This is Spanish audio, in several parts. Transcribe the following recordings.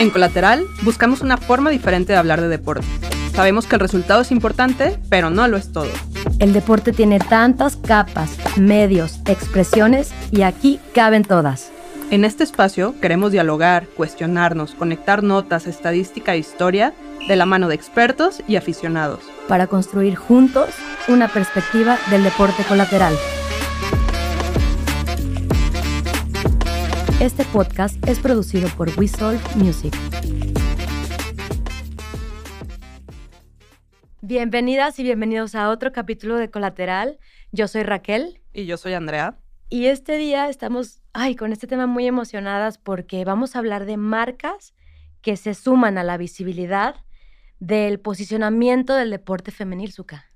En Colateral buscamos una forma diferente de hablar de deporte. Sabemos que el resultado es importante, pero no lo es todo. El deporte tiene tantas capas, medios, expresiones y aquí caben todas. En este espacio queremos dialogar, cuestionarnos, conectar notas, estadística e historia de la mano de expertos y aficionados. Para construir juntos una perspectiva del deporte colateral. Este podcast es producido por We Solve Music. Bienvenidas y bienvenidos a otro capítulo de Colateral. Yo soy Raquel. Y yo soy Andrea. Y este día estamos, ay, con este tema muy emocionadas porque vamos a hablar de marcas que se suman a la visibilidad del posicionamiento del deporte femenil, Zuka.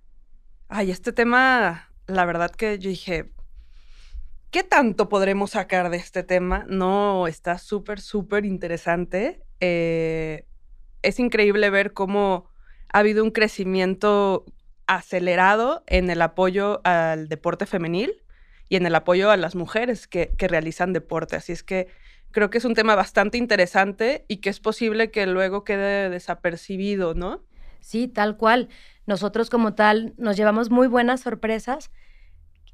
Ay, este tema, la verdad que yo dije, ¿Qué tanto podremos sacar de este tema? No, está súper, súper interesante. Eh, es increíble ver cómo ha habido un crecimiento acelerado en el apoyo al deporte femenil y en el apoyo a las mujeres que, que realizan deporte. Así es que creo que es un tema bastante interesante y que es posible que luego quede desapercibido, ¿no? Sí, tal cual. Nosotros como tal nos llevamos muy buenas sorpresas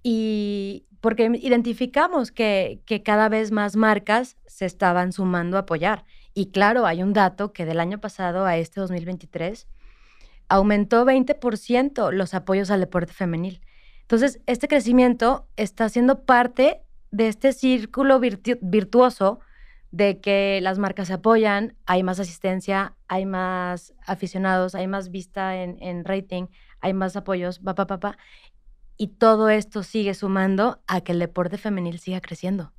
y porque identificamos que, cada vez más marcas se estaban sumando a apoyar. Y claro, hay un dato que del año pasado a este 2023 aumentó 20% los apoyos al deporte femenil. Entonces, este crecimiento está siendo parte de este círculo virtuoso de que las marcas se apoyan, hay más asistencia, hay más aficionados, hay más vista en, en rating, hay más apoyos, papá, papá. Pa, y todo esto sigue sumando a que el deporte femenil siga creciendo.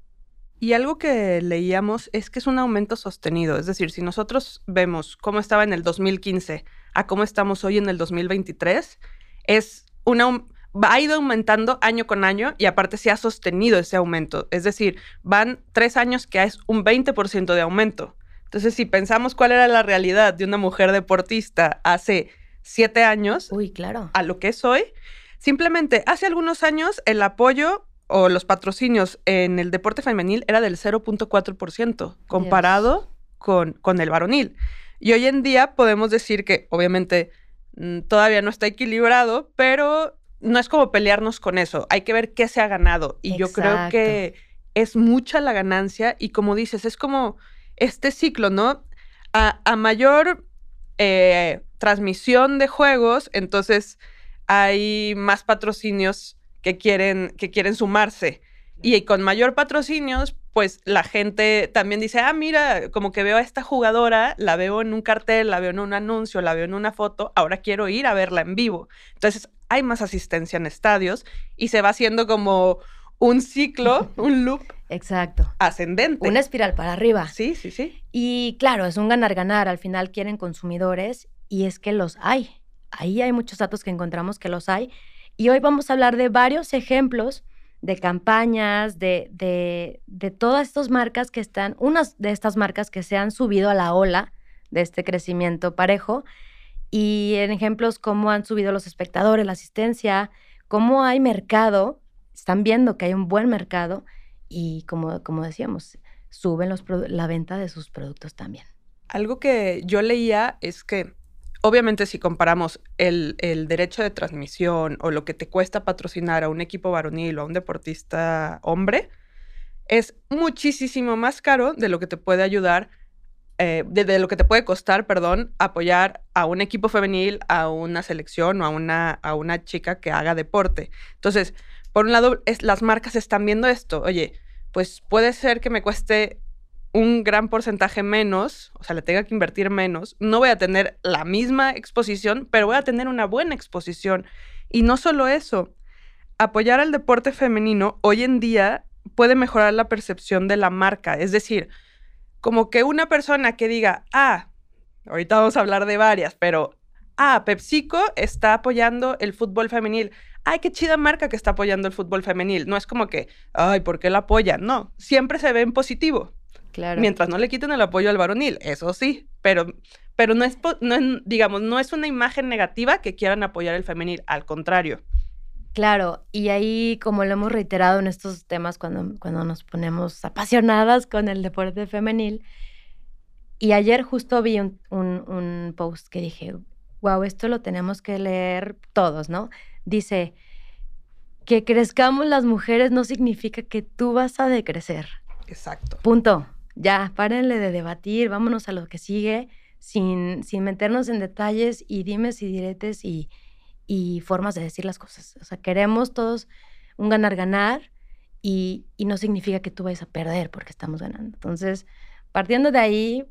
Y algo que leíamos es que es un aumento sostenido, es decir, si nosotros vemos cómo estaba en el 2015 a cómo estamos hoy en el 2023, es una, ha ido aumentando año con año y aparte se ha sostenido ese aumento. Es decir, van tres años que es un 20% de aumento. Entonces, si pensamos cuál era la realidad de una mujer deportista hace siete años, Uy, claro. a lo que es hoy, Simplemente, hace algunos años el apoyo o los patrocinios en el deporte femenil era del 0.4% comparado con, con, el varonil. Y hoy en día podemos decir que obviamente mm, todavía no está equilibrado, pero no es como pelearnos con eso. Hay que ver qué se ha ganado. Y yo creo que es mucha la ganancia y como dices, es como este ciclo, ¿no? A, mayor eh, transmisión de juegos, entonces hay más patrocinios que quieren, que quieren sumarse. Y con mayor patrocinios, pues la gente también dice, ah, mira, como que veo a esta jugadora, la veo en un cartel, la veo en un anuncio, la veo en una foto, ahora quiero ir a verla en vivo. Entonces hay más asistencia en estadios y se va haciendo como un ciclo, un loop. Exacto. Ascendente. Una espiral para arriba. Sí, sí, sí. Y claro, es un ganar-ganar. Al final quieren consumidores y es que los hay ahí hay muchos datos que encontramos que los hay. Y hoy vamos a hablar de varios ejemplos de campañas, de, de, todas estas marcas que están, unas de estas marcas que se han subido a la ola de este crecimiento parejo, y en ejemplos cómo han subido los espectadores, la asistencia, cómo hay mercado, están viendo que hay un buen mercado y como, como decíamos, suben los, la venta de sus productos también. Algo que yo leía es que obviamente si comparamos el, derecho de transmisión o lo que te cuesta patrocinar a un equipo varonil o a un deportista hombre, es muchísimo más caro de lo que te puede ayudar, eh, de, lo que te puede costar, perdón, apoyar a un equipo femenil, a una selección o a una, a una chica que haga deporte. Entonces, por un lado, las marcas están viendo esto. Oye, pues puede ser que me cueste un gran porcentaje menos, o sea, le tenga que invertir menos, no voy a tener la misma exposición, pero voy a tener una buena exposición. Y no solo eso, apoyar al deporte femenino hoy en día puede mejorar la percepción de la marca. Es decir, como que una persona que diga, ah, ahorita vamos a hablar de varias, pero, ah, PepsiCo está apoyando el fútbol femenil. Ay, qué chida marca que está apoyando el fútbol femenil. No es como que, ay, ¿por qué la apoyan? No, siempre se ve en positivo. Mientras no le quiten el apoyo al varonil, eso sí, pero, pero no, es, no digamos, no es una imagen negativa que quieran apoyar el femenil, al contrario. Claro, y ahí como lo hemos reiterado en estos temas cuando, cuando nos ponemos apasionadas con el deporte femenil, y ayer justo vi un, un, post que dije, wow, esto lo tenemos que leer todos, ¿no? Dice, que crezcamos las mujeres no significa que tú vas a decrecer. Exacto. Punto. Ya, párenle de debatir, vámonos a lo que sigue, sin, sin meternos en detalles y dimes y diretes y, y formas de decir las cosas. O sea, queremos todos un ganar-ganar y, y, no significa que tú vayas a perder porque estamos ganando. Entonces, partiendo de ahí,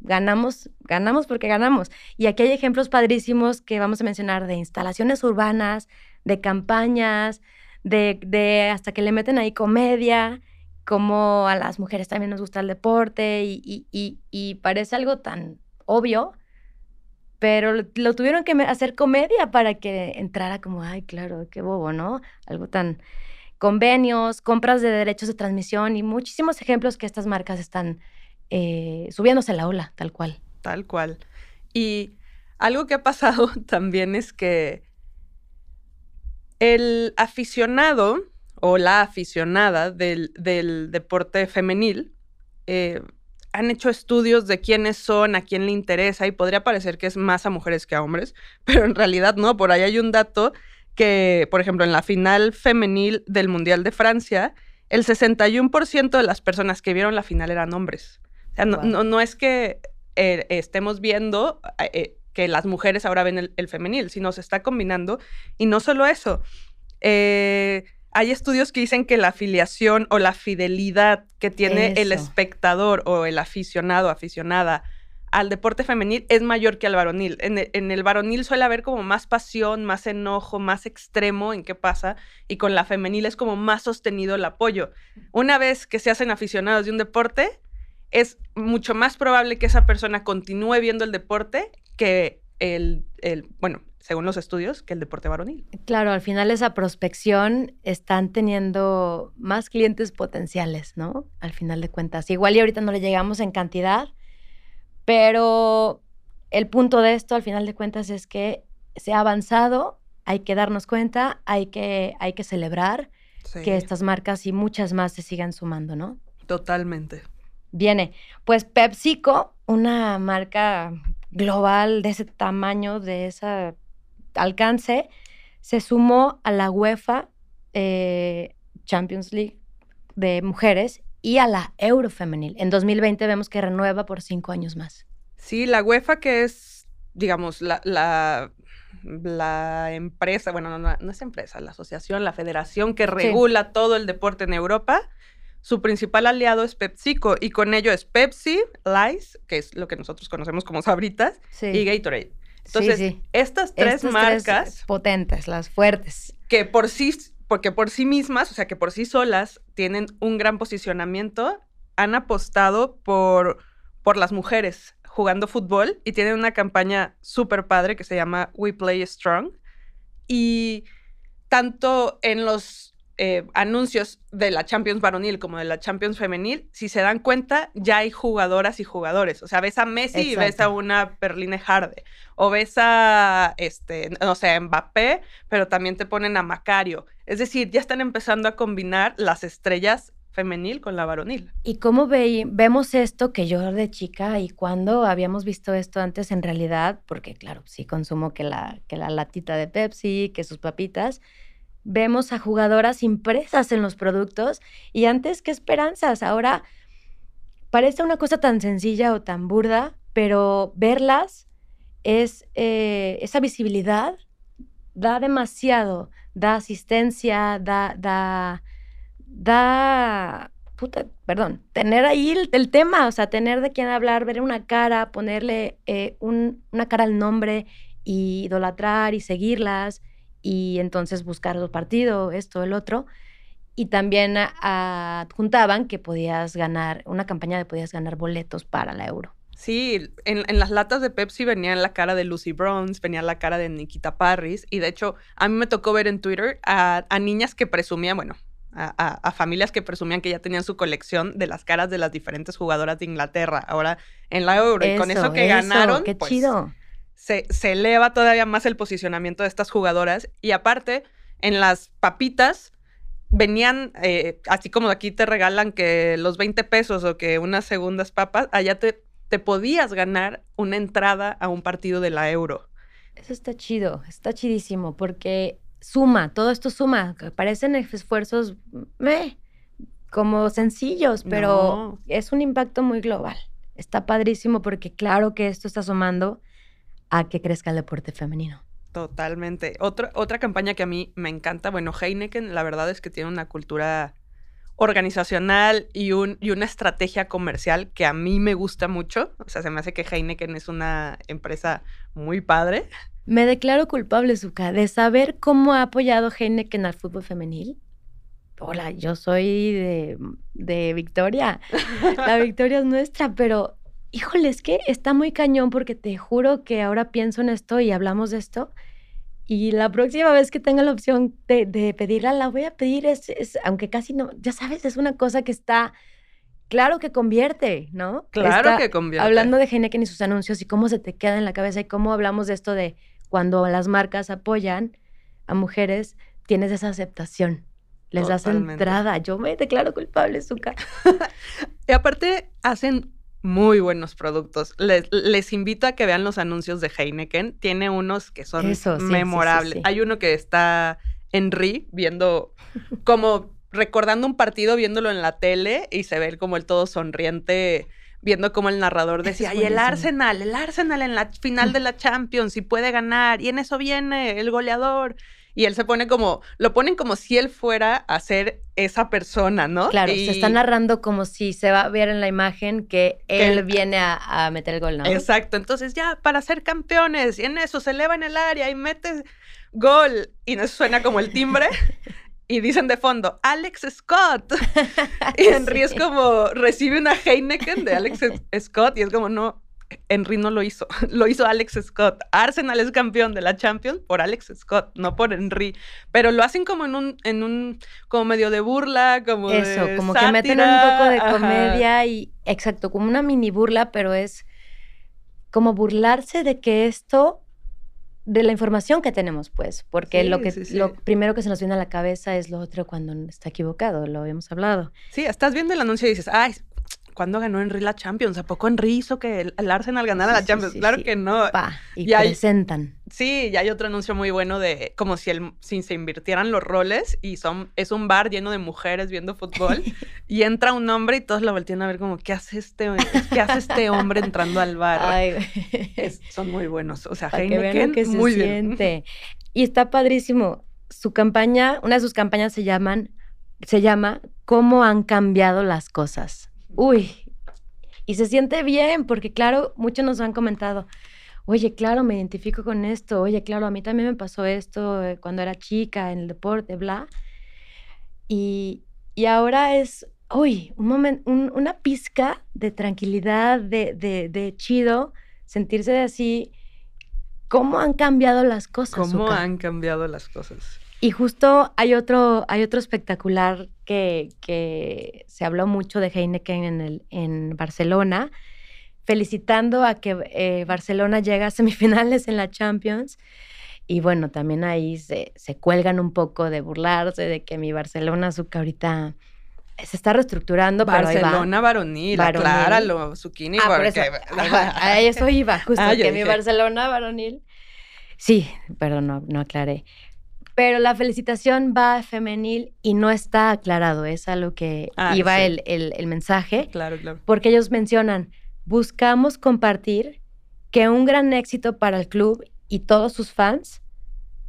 ganamos, ganamos porque ganamos. Y aquí hay ejemplos padrísimos que vamos a mencionar de instalaciones urbanas, de campañas, de, de hasta que le meten ahí comedia, como a las mujeres también nos gusta el deporte y parece algo tan obvio, pero lo, tuvieron que hacer comedia para que entrara como, ay, claro, qué bobo, ¿no? Algo tan convenios, compras de derechos de transmisión y muchísimos ejemplos que estas marcas están eh, subiéndose a la ola, tal cual. Tal cual. Y algo que ha pasado también es que el aficionado o la aficionada del, deporte femenil eh, han hecho estudios de quiénes son, a quién le interesa y podría parecer que es más a mujeres que a hombres, pero en realidad no. Por ahí hay un dato que, por ejemplo, en la final femenil del Mundial de Francia, el 61% de las personas que vieron la final eran hombres. O sea, no, es que eh, estemos viendo eh, que las mujeres ahora ven el, el, femenil, sino se está combinando. Y no solo eso. Eh, hay estudios que dicen que la afiliación o la fidelidad que tiene el espectador o el aficionado, aficionada al deporte femenil es mayor que al varonil. En el, en el, varonil suele haber como más pasión, más enojo, más extremo en qué pasa, y con la femenil es como más sostenido el apoyo. Una vez que se hacen aficionados de un deporte, es mucho más probable que esa persona continúe viendo el deporte que el, el bueno, según los estudios, que el deporte varonil. Claro, al final esa prospección están teniendo más clientes potenciales, ¿no? Al final de cuentas. Igual y ahorita no le llegamos en cantidad, pero el punto de esto, al final de cuentas, es que se ha avanzado, hay que darnos cuenta, hay que, hay que celebrar que estas marcas y muchas más se sigan sumando, ¿no? Totalmente. Viene, pues PepsiCo, una marca global de ese tamaño, de esa alcance, se sumó a la UEFA eh, Champions League de mujeres y a la Eurofemenil. En 2020 vemos que renueva por cinco años más. Sí, la UEFA que es, digamos, la, la, empresa, bueno, no, es empresa, la asociación, la federación que regula todo el deporte en Europa, su principal aliado es PepsiCo y con ello es Pepsi, Lice, que es lo que nosotros conocemos como sabritas, y Gatorade. Entonces, estas tres marcas... potentes, las fuertes. Que por sí, porque por sí mismas, o sea, que por sí solas tienen un gran posicionamiento, han apostado por, por las mujeres jugando fútbol y tienen una campaña súper padre que se llama We Play Strong. Y tanto en los eh, anuncios de la Champions varonil como de la Champions femenil, si se dan cuenta, ya hay jugadoras y jugadores. O sea, ves a Messi y ves a una Perline Harde. O ves a, este, no sé, Mbappé, pero también te ponen a Macario. Es decir, ya están empezando a combinar las estrellas femenil con la varonil. ¿Y cómo vemos esto que yo de chica y cuando habíamos visto esto antes en realidad? Porque claro, sí consumo que la, que la latita de Pepsi, que sus papitas, vemos a jugadoras impresas en los productos y antes qué esperanzas. Ahora parece una cosa tan sencilla o tan burda, pero verlas es eh, esa visibilidad da demasiado, da asistencia, da, da, da, puta, perdón, tener ahí el, tema, o sea, tener de quién hablar, ver una cara, ponerle eh, una cara al nombre y idolatrar y seguirlas y entonces buscar otro partido, esto, el otro. Y también adjuntaban que podías ganar, una campaña de podías ganar boletos para la euro. Sí, en, las latas de Pepsi venía la cara de Lucy Bronze, venía la cara de Nikita Parris, y de hecho a mí me tocó ver en Twitter a, niñas que presumían, bueno, a, familias que presumían que ya tenían su colección de las caras de las diferentes jugadoras de Inglaterra ahora en la Euro. y con eso que ganaron, qué pues, chido se, eleva todavía más el posicionamiento de estas jugadoras y aparte en las papitas venían, eh, así como aquí te regalan que los 20 pesos o que unas segundas papas, allá te, te podías ganar una entrada a un partido de la euro. Eso está chido, está chidísimo, porque suma, todo esto suma. Parecen esfuerzos meh, como sencillos, pero No. es un impacto muy global. Está padrísimo porque claro que esto está sumando a que crezca el deporte femenino. Totalmente. Otra, otra campaña que a mí me encanta, bueno, Heineken, la verdad es que tiene una cultura organizacional y, un, y una estrategia comercial que a mí me gusta mucho. O sea, se me hace que Heineken es una empresa muy padre. Me declaro culpable, Zuka, de saber cómo ha apoyado Heineken al fútbol femenil. Hola, yo soy de, de Victoria. La victoria es nuestra, pero híjole, es que está muy cañón porque te juro que ahora pienso en esto y hablamos de esto. Y la próxima vez que tenga la opción de, de pedirla, la voy a pedir. Es, es- aunque casi no, ya sabes, es una cosa que está, claro que convierte, ¿no? Claro Está- que convierte. Hablando de Heineken y sus anuncios y cómo se te queda en la cabeza y cómo hablamos de esto de cuando las marcas apoyan a mujeres, tienes esa aceptación. Les das entrada. Yo me declaro culpable, Zuka. Y aparte hacen muy buenos productos. Les, les invito a que vean los anuncios de Heineken. Tiene unos que son Eso, sí, sí, sí, memorables. sí. Hay uno que está Henry viendo como recordando un partido, viéndolo en la tele y se ve como el todo sonriente viendo como el narrador decía, y el. Arsenal, el Arsenal en la final de la Champions y puede ganar y en eso viene el goleador. Y él se pone como, lo ponen como si él fuera a ser esa persona, ¿no? Claro, Y- se está narrando como si se va a ver en la imagen que Que él viene a, a meter el gol, ¿no? Exacto, entonces ya para ser campeones y en eso se eleva en el área y mete gol y nos suena como el timbre y dicen de fondo Alex Scott y Henry es Sí. como recibe una Heineken de Alex Scott y es como no Henry no lo hizo, lo hizo Alex Scott. Arsenal es campeón de la Champions por Alex Scott, no por Henry. Pero lo hacen como en un, en un, como medio de burla, como Eso, de como que meten un poco de ajá. comedia y, exacto, como una mini burla, pero es como burlarse de que esto, de la información que tenemos, pues, porque Sí, lo que sí, sí. lo primero que se nos viene a la cabeza es lo otro cuando está equivocado, lo habíamos hablado. Sí, estás viendo el anuncio y dices, ay, ¿cuándo ganó Henry la Champions? ¿A poco Henry hizo que el, el Arsenal ganara Sí, la Champions? sí, claro que no. Pa, y Y hay- presentan. Sí, y hay otro anuncio muy bueno de como si, el, si se invirtieran los roles y son, es un bar lleno de mujeres viendo fútbol y entra un hombre y todos lo voltean a ver como, ¿qué hace este, qué hace este hombre entrando al bar? Ay, güey. Es- son muy buenos. O sea, que Heineken, que se muy bien. siente. Y está padrísimo. Su campaña, una de sus campañas se llaman, se llama ¿Cómo han cambiado las cosas? Uy, y se siente bien, porque claro, muchos nos han comentado, oye, claro, me identifico con esto, oye, claro, a mí también me pasó esto eh, cuando era chica en el deporte, bla. Y, y ahora es, uy, un momento, una pizca de tranquilidad, de, de, de chido, sentirse así. ¿Cómo han cambiado las cosas? ¿Cómo han cambiado las cosas? Y justo hay otro, hay otro espectacular que, que se habló mucho de Heineken en, el, en Barcelona, felicitando a que eh, Barcelona llega a semifinales en la Champions. Y bueno, también ahí se, se cuelgan un poco de burlarse de que mi Barcelona, Zucca, ahorita se está reestructurando, pero ahí va. Barcelona varonil, acláralo, Zucchini. Ah, por eso, porque- ahí va, a eso iba, justo, Ah, yo que mi. Barcelona varonil. Sí, perdón, no, no aclaré. Pero la felicitación va femenil y no está aclarado, es a lo que Ah, iba sí. el, el- el mensaje, Claro, claro. porque ellos mencionan, buscamos compartir que un gran éxito para el club y todos sus fans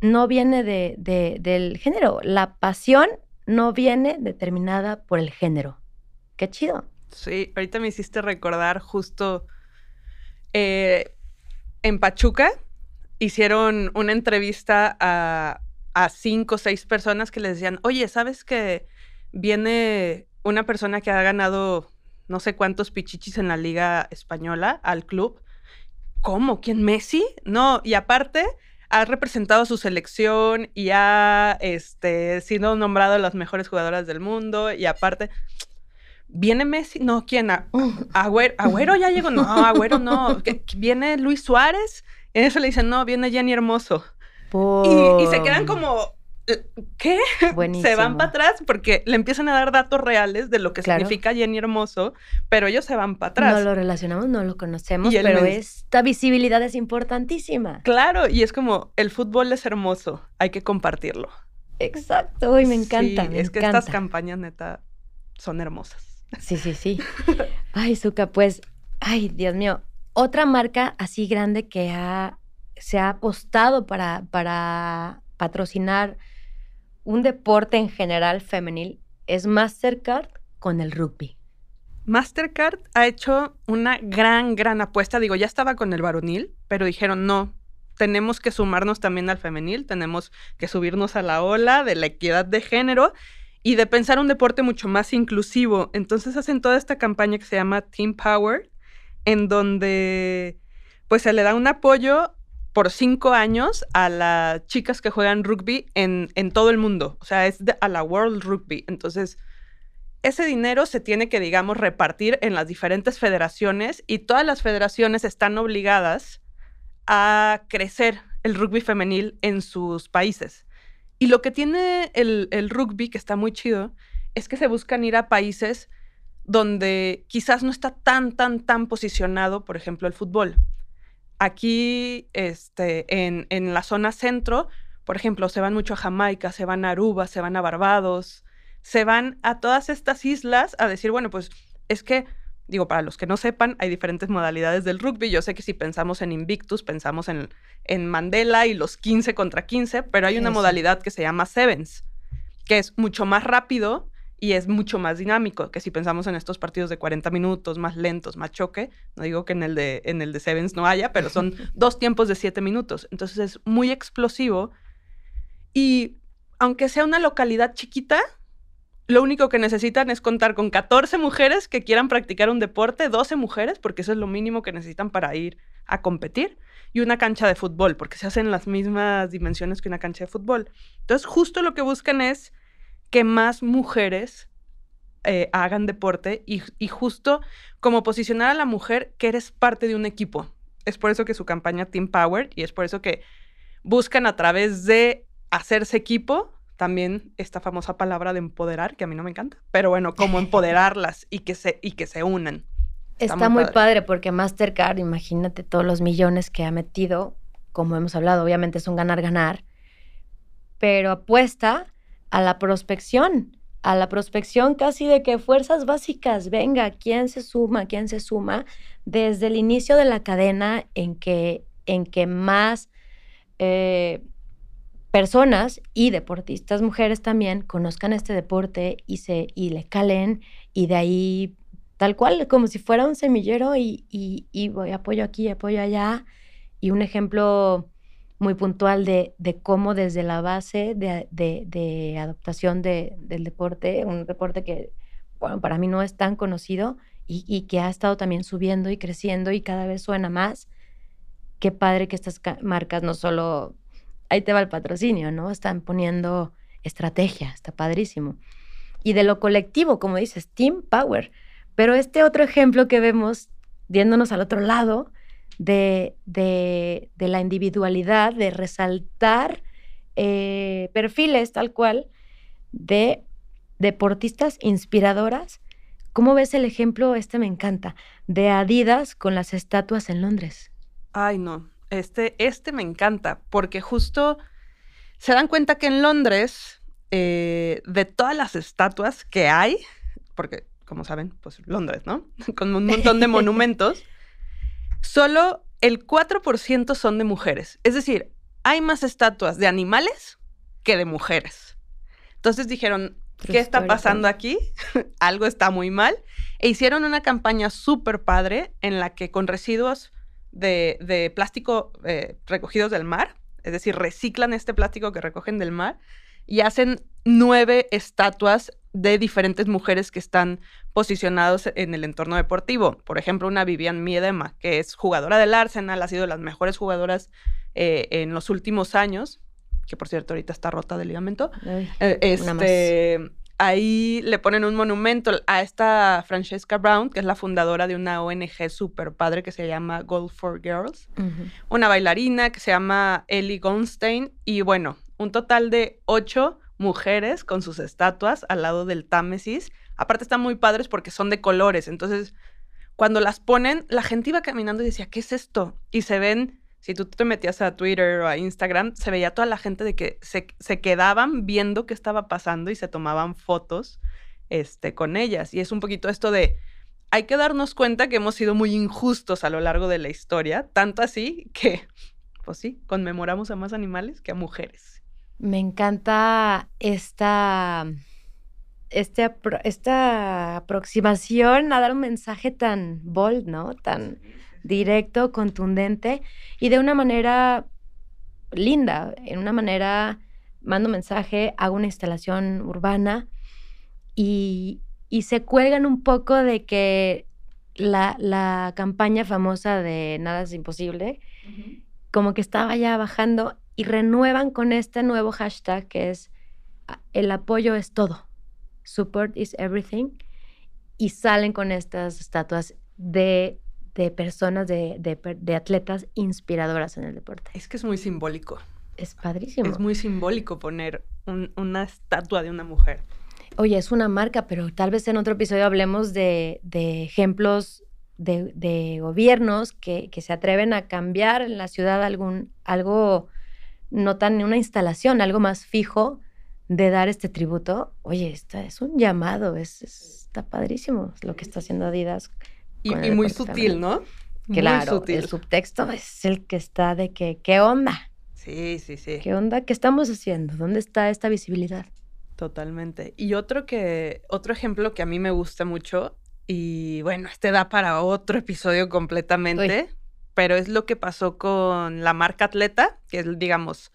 no viene de, de- del género, la pasión no viene determinada por el género. Qué chido. Sí, ahorita me hiciste recordar justo eh, en Pachuca hicieron una entrevista a, a cinco o seis personas que les decían, oye, ¿sabes que viene una persona que ha ganado no sé cuántos pichichis en la liga española al club? ¿Cómo? ¿Quién? ¿Messi? No, y aparte ha representado a su selección y ha este, sido nombrado las mejores jugadoras del mundo y aparte... ¿Viene Messi? No, ¿quién? A- Agüero, Agüero ya llegó. No, Agüero no. ¿Qué- qué- ¿Viene Luis Suárez? En eso le dicen, no, viene Jenny Hermoso. Y, y se quedan como, ¿qué? Se van para atrás porque le empiezan a dar datos reales de lo que significa Jenny Hermoso, pero ellos se van para atrás. No lo relacionamos, no lo conocemos, pero esta visibilidad es importantísima. Claro, y es como, el fútbol es hermoso, hay que compartirlo. Exacto, y me encanta. es que estas campañas neta son hermosas. Sí, sí, sí. Ay, Zuka, pues, ay, Dios mío, otra marca así grande que ha, se ha apostado para, para patrocinar un deporte en general femenil es Mastercard con el rugby. Mastercard ha hecho una gran, gran apuesta. Digo, ya estaba con el varonil, pero dijeron, no, tenemos que sumarnos también al femenil, tenemos que subirnos a la ola de la equidad de género y de pensar un deporte mucho más inclusivo. Entonces hacen toda esta campaña que se llama Team Power, en donde pues se le da un apoyo por cinco años a las chicas que juegan rugby en, todo el mundo. O sea, es a la World Rugby. Entonces, ese dinero se tiene que, digamos, repartir en las diferentes federaciones y todas las federaciones están obligadas a crecer el rugby femenil en sus países. Y lo que tiene el, rugby, que está muy chido, es que se buscan ir a países donde quizás no está tan, tan, tan posicionado, por ejemplo, el fútbol. Aquí, este, en, en la zona centro, por ejemplo, se van mucho a Jamaica, se van a Aruba, se van a Barbados, se van a todas estas islas a decir, bueno, pues es que, digo, para los que no sepan, hay diferentes modalidades del rugby. Yo sé que si pensamos en Invictus, pensamos en, en Mandela y los 15 contra 15, pero hay una modalidad que se llama Sevens, que es mucho más rápido y es mucho más dinámico que si pensamos en estos partidos de 40 minutos, más lentos, más choque. No digo que en el de, en el de Sevens no haya, pero son dos tiempos de 7 minutos. Entonces es muy explosivo. Y aunque sea una localidad chiquita, lo único que necesitan es contar con 14 mujeres que quieran practicar un deporte, 12 mujeres, porque eso es lo mínimo que necesitan para ir a competir, y una cancha de fútbol, porque se hacen las mismas dimensiones que una cancha de fútbol. Entonces, justo lo que buscan es que más mujeres eh, hagan deporte y, justo como posicionar a la mujer que eres parte de un equipo. Es por eso que su campaña Team Power y es por eso que buscan a través de hacerse equipo también esta famosa palabra de empoderar, que a mí no me encanta, pero bueno, como empoderarlas y que se, y que se unan. Está, muy, padre. padre. porque Mastercard, imagínate todos los millones que ha metido, como hemos hablado, obviamente es un ganar-ganar, pero apuesta a la prospección, a la prospección casi de que fuerzas básicas, venga, ¿quién se suma? ¿Quién se suma? Desde el inicio de la cadena en que, en que más eh, personas y deportistas mujeres también conozcan este deporte y, se, y le calen y de ahí tal cual, como si fuera un semillero y, y, y voy apoyo aquí, apoyo allá. Y un ejemplo muy puntual de, cómo desde la base de, adaptación del deporte, un deporte que, bueno, para mí no es tan conocido y, que ha estado también subiendo y creciendo y cada vez suena más. Qué padre que estas marcas no solo, ahí te va el patrocinio, ¿no? Están poniendo estrategia, está padrísimo. Y de lo colectivo, como dices, Team Power. Pero este otro ejemplo que vemos, viéndonos al otro lado, de, de, la individualidad, de resaltar eh, perfiles tal cual de deportistas inspiradoras. ¿Cómo ves el ejemplo? Este me encanta, de Adidas con las estatuas en Londres. Ay, no, este, este me encanta, porque justo se dan cuenta que en Londres, eh, de todas las estatuas que hay, porque como saben, pues Londres, ¿no? Con un montón de monumentos solo el 4% son de mujeres. Es decir, hay más estatuas de animales que de mujeres. Entonces dijeron, ¿qué está pasando aquí? Algo está muy mal. E hicieron una campaña súper padre en la que con residuos de, plástico eh, recogidos del mar, es decir, reciclan este plástico que recogen del mar y hacen nueve estatuas de diferentes mujeres que están posicionados en el entorno deportivo. Por ejemplo, una Vivian Miedema, que es jugadora del Arsenal, ha sido de las mejores jugadoras eh, en los últimos años, que por cierto ahorita está rota de ligamento. Eh, este, ahí le ponen un monumento a esta Francesca Brown, que es la fundadora de una ONG súper padre que se llama Gold for Girls. Una bailarina que se llama Ellie Goldstein. Y bueno, un total de ocho mujeres con sus estatuas al lado del Támesis. Aparte están muy padres porque son de colores, entonces cuando las ponen, la gente iba caminando y decía, ¿qué es esto? Y se ven, si tú te metías a Twitter o a Instagram, se veía toda la gente de que se, se quedaban viendo qué estaba pasando y se tomaban fotos este, con ellas. Y es un poquito esto de, hay que darnos cuenta que hemos sido muy injustos a lo largo de la historia, tanto así que, pues sí, conmemoramos a más animales que a mujeres. Me encanta esta este, esta aproximación a dar un mensaje tan bold, ¿no? Tan directo, contundente y de una manera linda, en una manera mando mensaje, hago una instalación urbana y, se cuelgan un poco de que la, campaña famosa de Nada es imposible, como que estaba ya bajando y renuevan con este nuevo hashtag que es el apoyo es todo support is everything, y salen con estas estatuas de, personas, de, atletas inspiradoras en el deporte. Es que es muy simbólico. Es padrísimo. Es muy simbólico poner una estatua de una mujer. Oye, es una marca, pero tal vez en otro episodio hablemos de, ejemplos de, gobiernos que, que, se atreven a cambiar en la ciudad algún, algo, no tan una instalación, algo más fijo, de dar este tributo, oye, esta es un llamado, es, está padrísimo lo que está haciendo Adidas. Y, muy sutil, ¿no? Claro, el subtexto es el que está de que, ¿qué onda? Sí, sí, sí. ¿Qué onda? ¿Qué estamos haciendo? ¿Dónde está esta visibilidad? Totalmente. Y otro que, otro ejemplo que a mí me gusta mucho, y bueno, este da para otro episodio completamente, pero es lo que pasó con la marca Atleta, que es, digamos,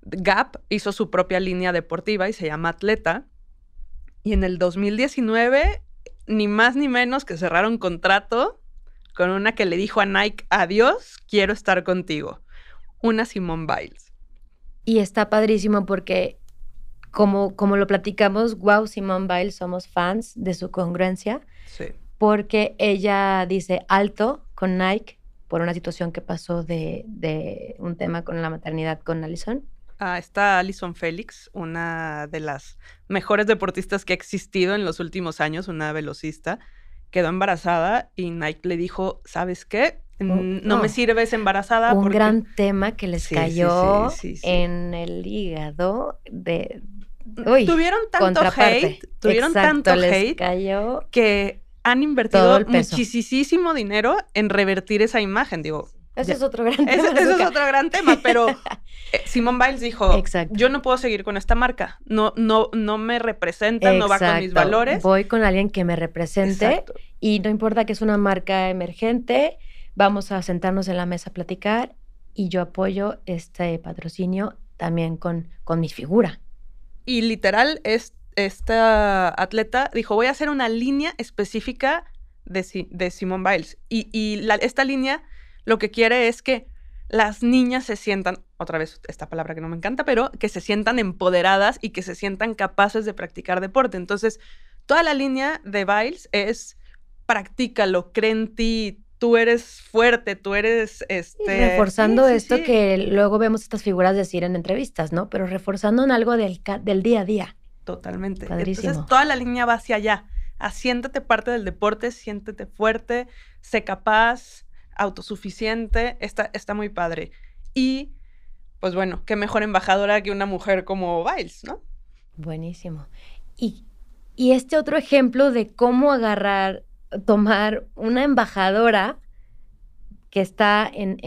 Gap hizo su propia línea deportiva y se llama Atleta. Y en el 2019, ni más ni menos que cerraron contrato con una que le dijo a Nike, adiós, quiero estar contigo. Una Simone Biles. Y está padrísimo porque, como, como lo platicamos, wow, Simone Biles, somos fans de su congruencia. Sí. Porque ella dice alto con Nike por una situación que pasó de, de un tema con la maternidad con Allison Ah, está Alison Félix, una de las mejores deportistas que ha existido en los últimos años, una velocista. Quedó embarazada y Nike le dijo, ¿sabes qué? No, me sirves embarazada. Un gran tema que les cayó en el hígado de... tuvieron tanto hate, tuvieron tanto hate cayó que han invertido muchísimo dinero en revertir esa imagen. Digo, ese es otro gran tema. Ese, es otro gran tema, pero eh, Simone Biles dijo, yo no puedo seguir con esta marca, no, no, no me representa, no va con mis valores. Voy con alguien que me represente y no importa que es una marca emergente, vamos a sentarnos en la mesa a platicar y yo apoyo este patrocinio también con, con mi figura. Y literal, es, esta atleta dijo, voy a hacer una línea específica de, de Simone Biles. Y, y esta línea lo que quiere es que las niñas se sientan, otra vez esta palabra que no me encanta, pero que se sientan empoderadas y que se sientan capaces de practicar deporte. Entonces, toda la línea de Biles es practícalo, cree en ti, tú eres fuerte, tú eres este. reforzando esto que luego vemos estas figuras decir en entrevistas, ¿no? Pero reforzando en algo del, del día a día. Totalmente. Entonces, toda la línea va hacia allá. Asiéntate parte del deporte, siéntete fuerte, sé capaz, autosuficiente, está, está muy padre. Y, pues bueno, qué mejor embajadora que una mujer como Biles, ¿no? Buenísimo. Y, este otro ejemplo de cómo agarrar, tomar una embajadora que está en,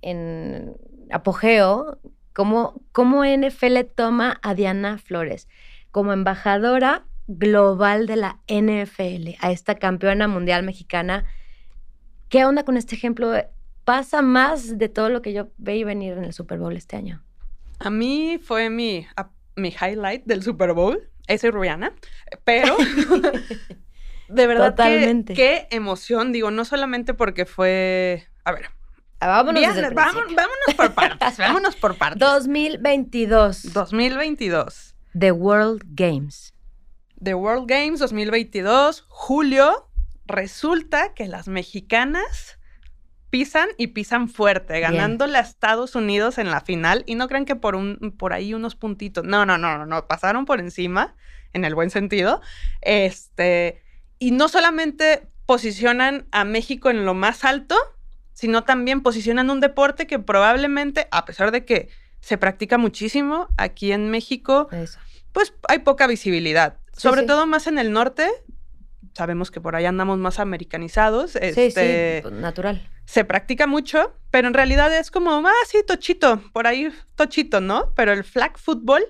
en, apogeo, cómo, cómo NFL toma a Diana Flores como embajadora global de la NFL, a esta campeona mundial mexicana ¿Qué onda con este ejemplo? Pasa más de todo lo que yo veí venir en el Super Bowl este año. A mí fue mi, mi highlight del Super Bowl. Ese Rihanna. Pero de verdad Totalmente. qué emoción. Digo, no solamente porque fue. A ver. Vámonos, vámonos, vámonos por partes. vámonos por partes. 2022. 2022. The World Games. The World Games 2022, julio resulta que las mexicanas pisan y pisan fuerte, ganándole a Estados Unidos en la final. Y no crean que por, un, por ahí unos puntitos. No, no, no, no, no. Pasaron por encima, en el buen sentido. Este. Y no solamente posicionan a México en lo más alto, sino también posicionan un deporte que probablemente, a pesar de que se practica muchísimo aquí en México, pues hay poca visibilidad. Sobre todo más en el norte, sabemos que por ahí andamos más americanizados. Este, sí, pues, natural. Se practica mucho, pero en realidad es como, ah, sí, tochito, por ahí tochito, ¿no? Pero el flag football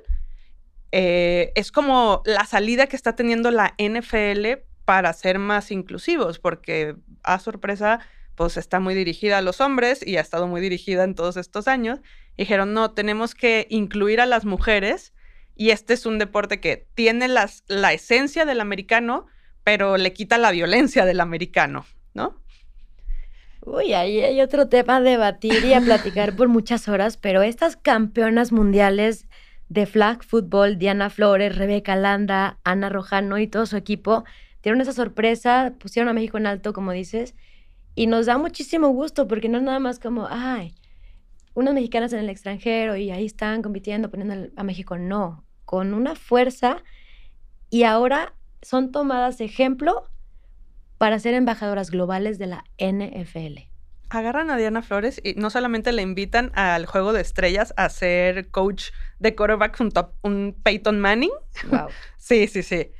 eh, es como la salida que está teniendo la NFL para ser más inclusivos, porque a sorpresa, pues está muy dirigida a los hombres y ha estado muy dirigida en todos estos años. dijeron, no, tenemos que incluir a las mujeres y este es un deporte que tiene las, la esencia del americano, pero le quita la violencia del americano, ¿no? Uy, ahí hay otro tema a debatir y a platicar por muchas horas, pero estas campeonas mundiales de flag football, Diana Flores, Rebeca Landa, Ana Rojano y todo su equipo, dieron esa sorpresa, pusieron a México en alto, como dices, y nos da muchísimo gusto porque no es nada más como, ay, unas mexicanas en el extranjero y ahí están compitiendo, poniendo a México, no, con una fuerza y ahora son tomadas ejemplo para ser embajadoras globales de la NFL. Agarran a Diana Flores y no solamente le invitan al juego de estrellas a ser coach de quarterback junto un Peyton Manning. Wow. sí, sí, sí.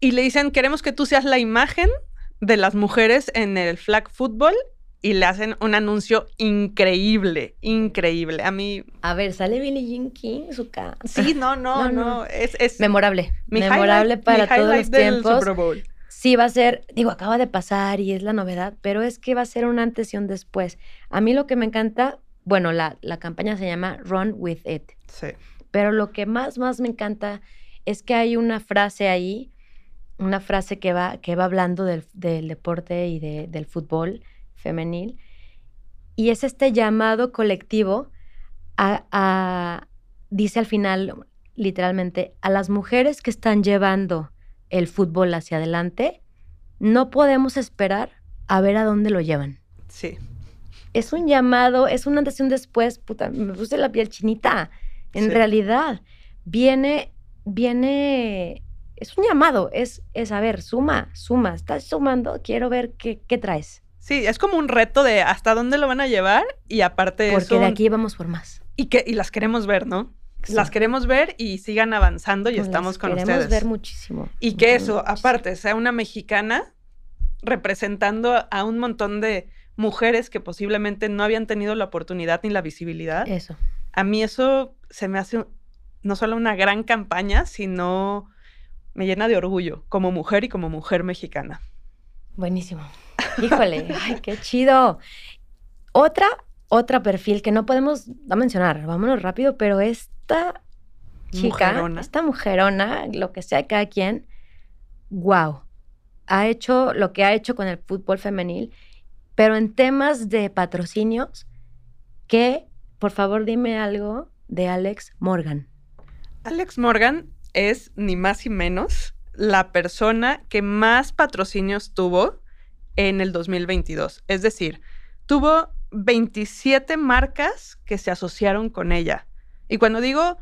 Y le dicen, queremos que tú seas la imagen de las mujeres en el flag football y le hacen un anuncio increíble, increíble. A mí. A ver, sale Billie Jean King, su casa. Sí, no, no, no, Es, memorable. memorable para todos los tiempos. Sí, va a ser, digo, acaba de pasar y es la novedad, pero es que va a ser un antes y un después. A mí lo que me encanta, bueno, la, la campaña se llama Run with It. Sí. Pero lo que más, más me encanta es que hay una frase ahí, una frase que va, que va hablando del, deporte y del fútbol femenil. Y es este llamado colectivo a, dice al final, literalmente, a las mujeres que están llevando el fútbol hacia adelante, no podemos esperar a ver a dónde lo llevan. Sí. Es un llamado, es una antes y un después, puta, me puse la piel chinita. En realidad, viene, viene, es un llamado, es, es, a ver, suma, suma, estás sumando, quiero ver qué, qué traes. Sí, es como un reto de hasta dónde lo van a llevar y aparte Porque de aquí vamos por más. Y, que, y las queremos ver, ¿no? Las queremos ver y sigan avanzando y estamos con ustedes. Queremos ver muchísimo. Y que eso, aparte, sea una mexicana representando a un montón de mujeres que posiblemente no habían tenido la oportunidad ni la visibilidad. Eso. A mí eso se me hace no solo una gran campaña, sino me llena de orgullo como mujer y como mujer mexicana. Buenísimo. Híjole, ay, qué chido. Otra, otra perfil que no podemos mencionar, vámonos rápido, pero esta chica, esta mujerona, lo que sea cada quien, wow, ha hecho lo que ha hecho con el fútbol femenil, pero en temas de patrocinios, que, por favor, dime algo de Alex Morgan. Alex Morgan es ni más ni menos la persona que más patrocinios tuvo en el 2022. Es decir, tuvo 27 marcas que se asociaron con ella. Y cuando digo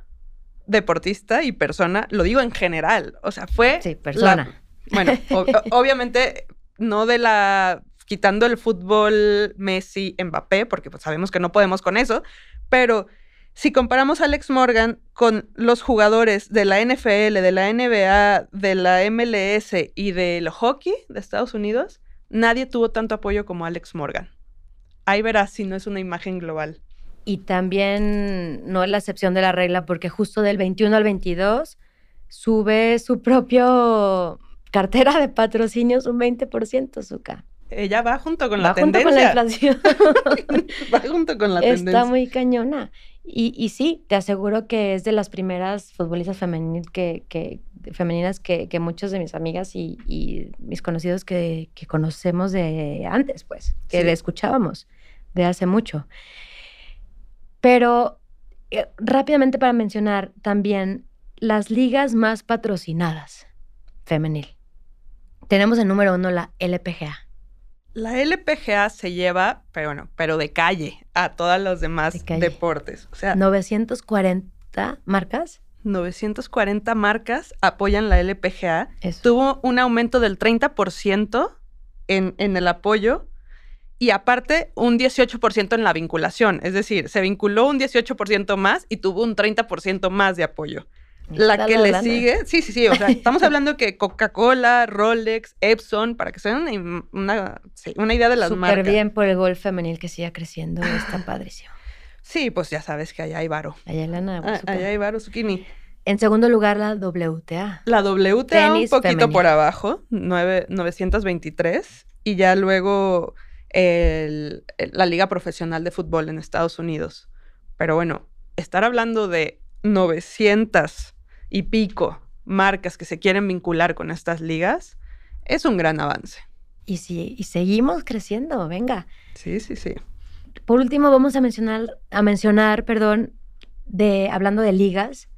deportista y persona, lo digo en general. O sea, fue... Sí, persona. bueno, obviamente no de la... quitando el fútbol Messi, Mbappé, porque pues, sabemos que no podemos con eso, pero si comparamos a Alex Morgan con los jugadores de la NFL, de la NBA, de la MLS y del hockey de Estados Unidos, nadie tuvo tanto apoyo como Alex Morgan. Ahí verás si no es una imagen global. Y también no es la excepción de la regla, porque justo del 21 al 22 sube su propio cartera de patrocinios un 20%, Zuka. Ella va junto con la tendencia. Va junto con la inflación. va junto con la tendencia. Está muy cañona. Y, y, sí, te aseguro que es de las primeras futbolistas femeninas que, que, femeninas que, que muchas de mis amigas y, y mis conocidos que, que, conocemos de antes, pues, que le escuchábamos de hace mucho. Pero eh, rápidamente para mencionar también las ligas más patrocinadas femenil. Tenemos el número uno la LPGA. La LPGA se lleva, pero bueno, pero de calle a todos los demás De deportes. O sea, 940 marcas. 940 marcas apoyan la LPGA. Eso. Tuvo un aumento del 30% en, en el apoyo y aparte un 18% en la vinculación. Es decir, se vinculó un 18% más y tuvo un 30% más de apoyo. La que le sigue, sí, sí, sí, o sea, estamos hablando que Coca-Cola, Rolex, Epson, para que se den una, una, idea de las Súper marcas. bien por el golf femenil que siga creciendo. Está padrísimo. Sí, pues ya sabes que allá hay varo. Allá en lana, Ah, allá hay varo, Zucchini. En segundo lugar, la WTA. La WTA un poquito femenil. por abajo, nueve- 923, y ya luego el- el- la Liga Profesional de Fútbol en Estados Unidos. Pero bueno, estar hablando de 900 y pico marcas que se quieren vincular con estas ligas es un gran avance. Y, si, y seguimos creciendo, venga. Sí, sí, sí. Por último, vamos a mencionar, a mencionar, perdón, de hablando de ligas.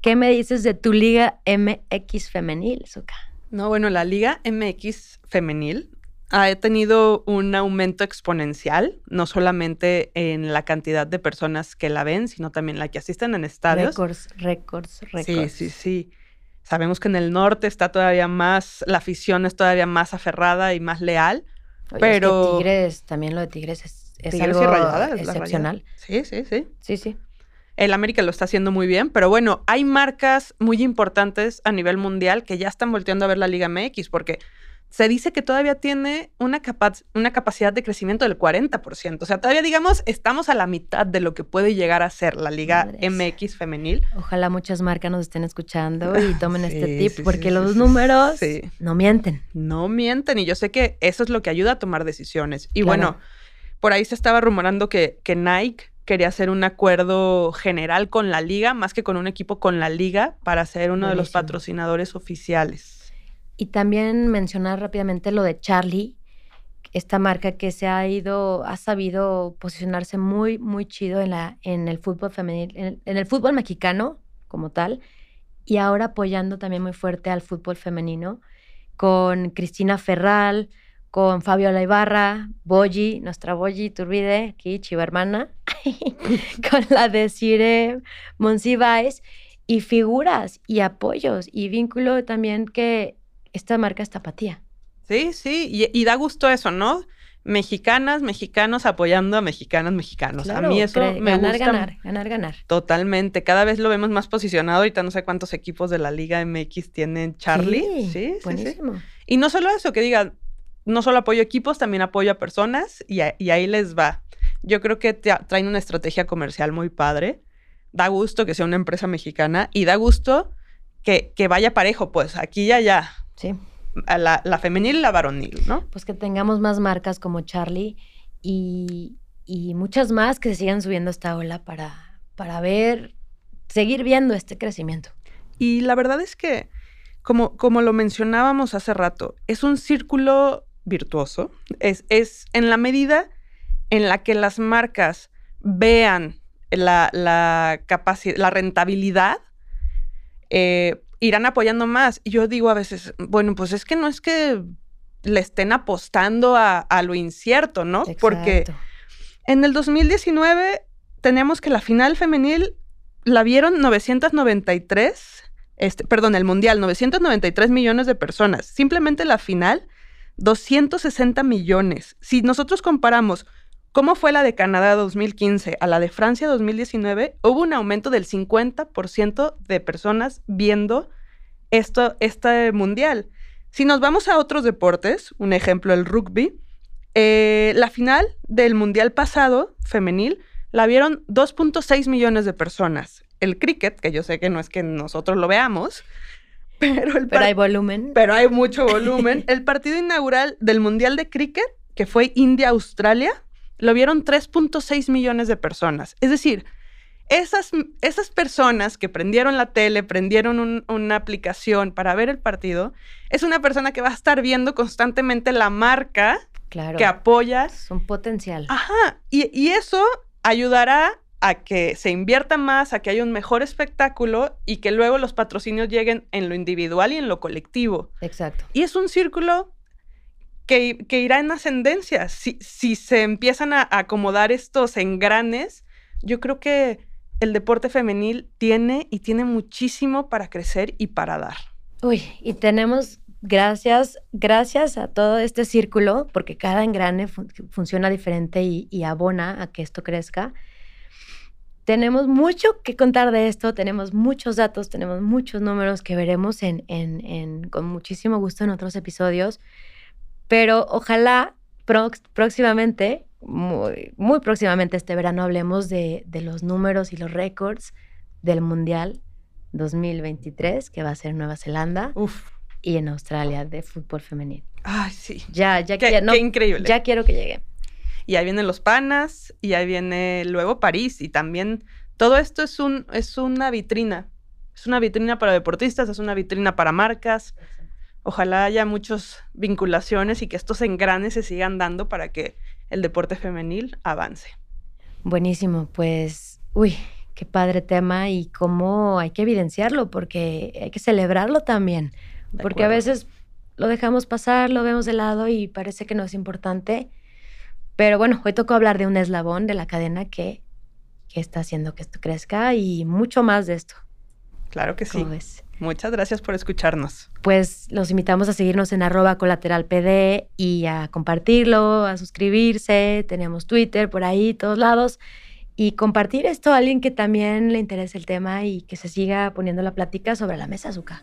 ¿Qué me dices de tu liga MX femenil, Zuka? No, bueno, la Liga MX femenil ha tenido un aumento exponencial, no solamente en la cantidad de personas que la ven, sino también la que asisten en estadios. Récords, récords, récords. Sí, sí, sí. Sabemos que en el norte está todavía más, la afición es todavía más aferrada y más leal. Oye, pero- Es que Tigres, también lo de Tigres es, es Tigres algo la excepcional. Sí, sí, sí. Sí, sí. El América lo está haciendo muy bien, pero bueno, hay marcas muy importantes a nivel mundial que ya están volteando a ver la Liga MX porque se dice que todavía tiene una, capa- una capacidad de crecimiento del 40%. O sea, todavía digamos, estamos a la mitad de lo que puede llegar a ser la Liga. MX femenil. Ojalá muchas marcas nos estén escuchando y tomen este tip, sí, porque sí, los números no mienten. No mienten y yo sé que eso es lo que ayuda a tomar decisiones. Y Claro. bueno, por ahí se estaba rumorando que, que Nike quería hacer un acuerdo general con la liga, más que con un equipo con la liga, para ser uno de los patrocinadores oficiales. Y también mencionar rápidamente lo de Charlie, esta marca que se ha ido, ha sabido posicionarse muy, muy chido en, la, en el fútbol femenil, en el, en el fútbol mexicano como tal, y ahora apoyando también muy fuerte al fútbol femenino, con Cristina Ferral, con Fabiola Ibarra, Boyi, nuestra Boyi Turbide, aquí, chiva hermana, con la de Cire Monsiváis, y figuras y apoyos y vínculo también que esta marca es tapatía. Sí, sí, y, y da gusto eso, ¿no? Mexicanas, mexicanos apoyando a mexicanas, mexicanos. a mí eso me ganar, gusta ganar, ganar, ganar. totalmente. Cada vez lo vemos más posicionado. Ahorita no sé cuántos equipos de la Liga MX tienen Charlie. Sí, sí, sí. buenísimo. Y no solo eso, que diga, no solo apoyo equipos, también apoyo a personas y, a- y ahí les va. Yo creo que te- traen una estrategia comercial muy padre. Da gusto que sea una empresa mexicana y da gusto que, que vaya parejo, pues aquí y allá, Sí, a la, la femenil y la varonil, ¿no? pues que tengamos más marcas como Charlie y, y muchas más que se sigan subiendo esta ola para, para ver, seguir viendo este crecimiento. Y la verdad es que, como, como lo mencionábamos hace rato, es un círculo virtuoso. Es, es en la medida en la que las marcas vean la, la capacidad, la rentabilidad, eh, irán apoyando más. Y yo digo a veces, bueno, pues es que no es que le estén apostando a, a lo incierto, ¿no? Porque en el 2019 teníamos que la final femenil la vieron 993, este, perdón, el mundial, 993 millones de personas. Simplemente la final, 260 millones. Si nosotros comparamos cómo fue la de Canadá 2015 a la de Francia 2019, hubo un aumento del 50% de personas viendo esto, este mundial. Si nos vamos a otros deportes, un ejemplo, el rugby, eh, la final del mundial pasado, femenil, la vieron 2.6 millones de personas. El cricket, que yo sé que no es que nosotros lo veamos, pero el Pero hay volumen. pero hay mucho volumen. El partido inaugural del Mundial de Cricket, que fue India-Australia, lo vieron 3.6 millones de personas. Es decir, esas, esas personas que prendieron la tele, prendieron un- una aplicación para ver el partido, es una persona que va a estar viendo constantemente la marca claro. que apoya. Es un potencial. Ajá, y, y eso ayudará a que se invierta más, a que haya un mejor espectáculo y que luego los patrocinios lleguen en lo individual y en lo colectivo. Exacto. Y es un círculo que, irá en ascendencia. Si, si se empiezan a acomodar estos engranes, yo creo que el deporte femenil tiene y tiene muchísimo para crecer y para dar. Uy, y tenemos gracias, gracias a todo este círculo, porque cada engrane funciona diferente y, abona a que esto crezca. Tenemos mucho que contar de esto, tenemos muchos datos, tenemos muchos números que veremos en, con muchísimo gusto en otros episodios, pero ojalá próximamente, muy, muy, próximamente este verano, hablemos de, de los números y los récords del Mundial 2023, que va a ser Nueva Zelanda. Uf y en Australia de fútbol femenino. Ay, sí. Ya, ya, qué, no, increíble. Ya quiero que llegue. Y ahí vienen los panas, y ahí viene luego París, y también todo esto es, un, es una vitrina. Es una vitrina para deportistas, es una vitrina para marcas. Ojalá haya muchas vinculaciones y que estos engranes se sigan dando para que el deporte femenil avance. Buenísimo, pues, uy, qué padre tema y cómo hay que evidenciarlo porque hay que celebrarlo también porque a veces lo dejamos pasar, lo vemos de lado y parece que no es importante. Pero bueno, hoy tocó hablar de un eslabón de la cadena que, que está haciendo que esto crezca y mucho más de esto. Claro que sí. Muchas gracias por escucharnos. Pues los invitamos a seguirnos en arroba colateralpd y a compartirlo, a suscribirse. Tenemos Twitter por ahí, todos lados. Y compartir esto a alguien que también le interese el tema y que se siga poniendo la plática sobre la mesa, Zuka.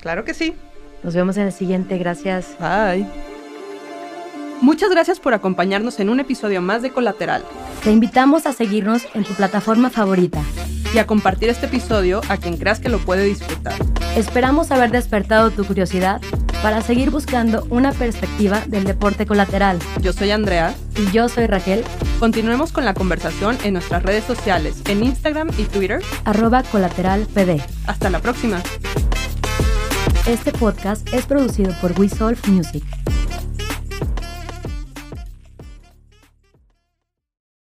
Claro que sí. Nos vemos en el siguiente. Gracias. Bye. Muchas gracias por acompañarnos en un episodio más de Colateral. Te invitamos a seguirnos en tu plataforma favorita y a compartir este episodio a quien creas que lo puede disfrutar. Esperamos haber despertado tu curiosidad para seguir buscando una perspectiva del deporte colateral. Yo soy Andrea. Y yo soy Raquel. Continuemos con la conversación en nuestras redes sociales, en Instagram y Twitter. Arroba colateralpd. Hasta la próxima. Este podcast es producido por We Music.